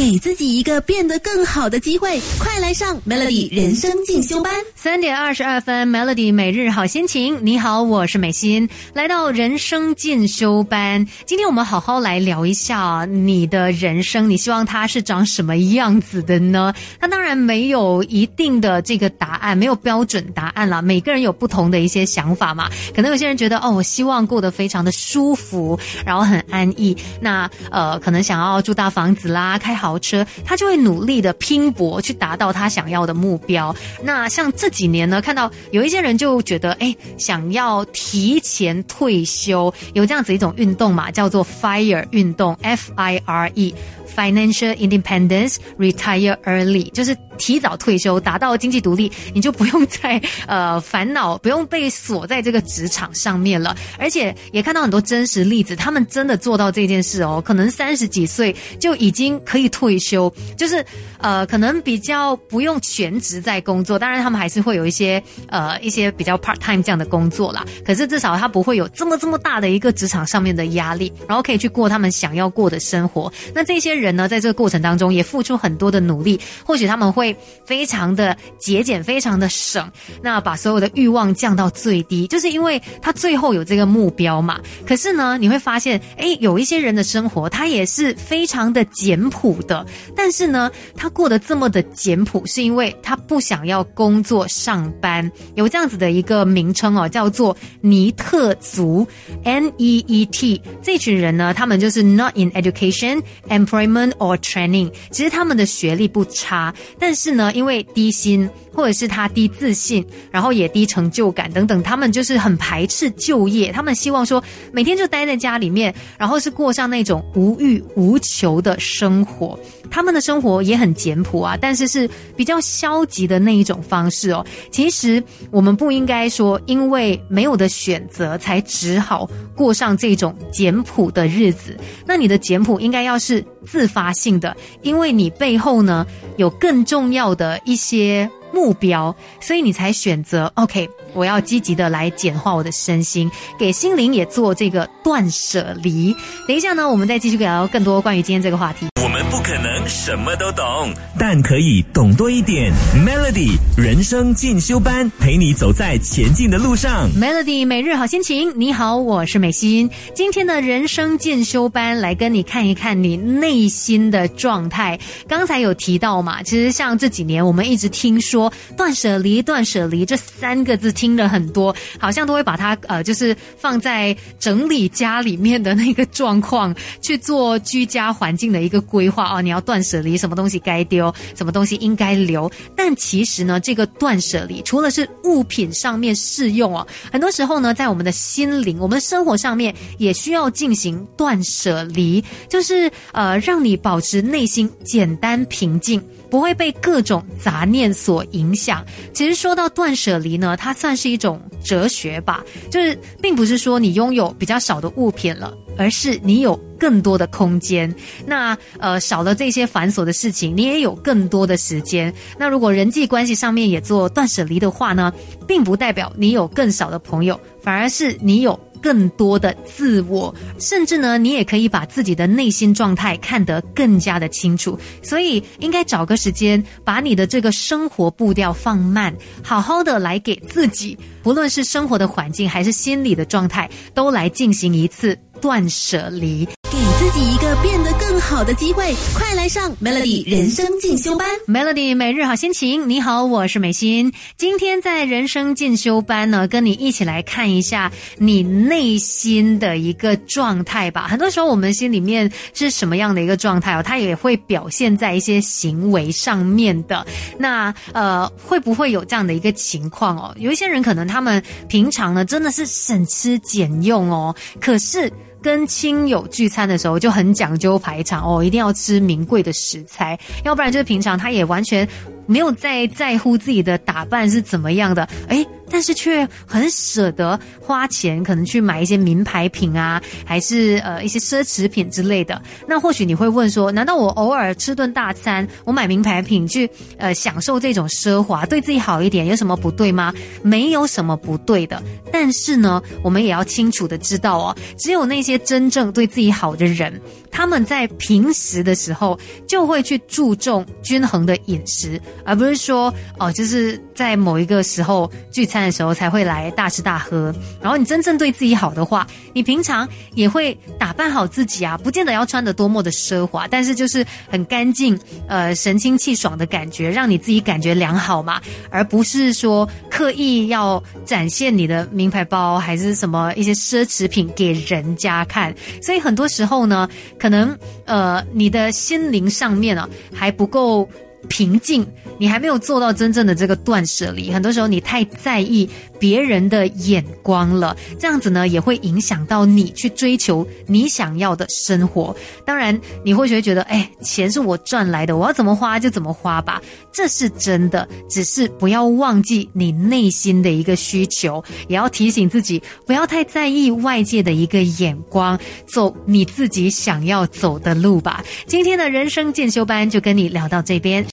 给自己一个变得更好的机会，快来上 Melody 人生进修班。三点二十二分，Melody 每日好心情。你好，我是美心，来到人生进修班。今天我们好好来聊一下你的人生，你希望它是长什么样子的呢？那当然没有一定的这个答案，没有标准答案啦。每个人有不同的一些想法嘛。可能有些人觉得，哦，我希望过得非常的舒服，然后很安逸。那呃，可能想要住大房子啦，开好豪车，他就会努力的拼搏去达到他想要的目标。那像这几年呢，看到有一些人就觉得，哎，想要提前退休，有这样子一种运动嘛，叫做 FIRE 运动，F I R E Financial Independence Retire Early，就是。提早退休，达到经济独立，你就不用再呃烦恼，不用被锁在这个职场上面了。而且也看到很多真实例子，他们真的做到这件事哦。可能三十几岁就已经可以退休，就是呃可能比较不用全职在工作。当然他们还是会有一些呃一些比较 part time 这样的工作啦。可是至少他不会有这么这么大的一个职场上面的压力，然后可以去过他们想要过的生活。那这些人呢，在这个过程当中也付出很多的努力，或许他们会。非常的节俭，非常的省，那把所有的欲望降到最低，就是因为他最后有这个目标嘛。可是呢，你会发现，哎，有一些人的生活他也是非常的简朴的，但是呢，他过得这么的简朴，是因为他不想要工作上班，有这样子的一个名称哦，叫做尼特族 （N E E T）。这群人呢，他们就是 not in education, employment or training。其实他们的学历不差，但是。是呢，因为低薪或者是他低自信，然后也低成就感等等，他们就是很排斥就业。他们希望说每天就待在家里面，然后是过上那种无欲无求的生活。他们的生活也很简朴啊，但是是比较消极的那一种方式哦。其实我们不应该说，因为没有的选择，才只好过上这种简朴的日子。那你的简朴应该要是自自发性的，因为你背后呢有更重。要的一些目标，所以你才选择 OK，我要积极的来简化我的身心，给心灵也做这个断舍离。等一下呢，我们再继续聊更多关于今天这个话题。不可能什么都懂，但可以懂多一点。Melody 人生进修班，陪你走在前进的路上。Melody 每日好心情，你好，我是美心。今天的人生进修班来跟你看一看你内心的状态。刚才有提到嘛，其实像这几年我们一直听说断舍离、断舍离这三个字听了很多，好像都会把它呃，就是放在整理家里面的那个状况去做居家环境的一个。规划哦，你要断舍离，什么东西该丢，什么东西应该留。但其实呢，这个断舍离除了是物品上面适用哦，很多时候呢，在我们的心灵、我们的生活上面也需要进行断舍离，就是呃，让你保持内心简单平静。不会被各种杂念所影响。其实说到断舍离呢，它算是一种哲学吧，就是并不是说你拥有比较少的物品了，而是你有更多的空间。那呃少了这些繁琐的事情，你也有更多的时间。那如果人际关系上面也做断舍离的话呢，并不代表你有更少的朋友，反而是你有。更多的自我，甚至呢，你也可以把自己的内心状态看得更加的清楚。所以，应该找个时间，把你的这个生活步调放慢，好好的来给自己，不论是生活的环境还是心理的状态，都来进行一次断舍离。给自己一个变得更好的机会，快来上 Melody 人生进修班。Melody 每日好心情，你好，我是美心。今天在人生进修班呢，跟你一起来看一下你内心的一个状态吧。很多时候，我们心里面是什么样的一个状态哦，它也会表现在一些行为上面的。那呃，会不会有这样的一个情况哦？有一些人可能他们平常呢，真的是省吃俭用哦，可是。跟亲友聚餐的时候就很讲究排场哦，一定要吃名贵的食材，要不然就是平常他也完全没有在在乎自己的打扮是怎么样的，诶，但是却很舍得花钱，可能去买一些名牌品啊，还是呃一些奢侈品之类的。那或许你会问说，难道我偶尔吃顿大餐，我买名牌品去呃享受这种奢华，对自己好一点，有什么不对吗？没有什么不对的。但是呢，我们也要清楚的知道哦，只有那些真正对自己好的人，他们在平时的时候就会去注重均衡的饮食，而不是说哦，就是在某一个时候聚餐的时候才会来大吃大喝。然后你真正对自己好的话，你平常也会打扮好自己啊，不见得要穿的多么的奢华，但是就是很干净，呃，神清气爽的感觉，让你自己感觉良好嘛，而不是说刻意要展现你的名牌包还是什么一些奢侈品给人家看。所以很多时候呢。可能呃，你的心灵上面啊还不够平静，你还没有做到真正的这个断舍离。很多时候你太在意别人的眼光了，这样子呢也会影响到你去追求你想要的生活。当然，你或许会觉得，哎，钱是我赚来的，我要怎么花就怎么花吧，这是真的。只是不要忘记你内心的一个需求，也要提醒自己不要太在意外界的一个眼光，走你自己想要走的路吧。今天的人生进修班就跟你聊到这边。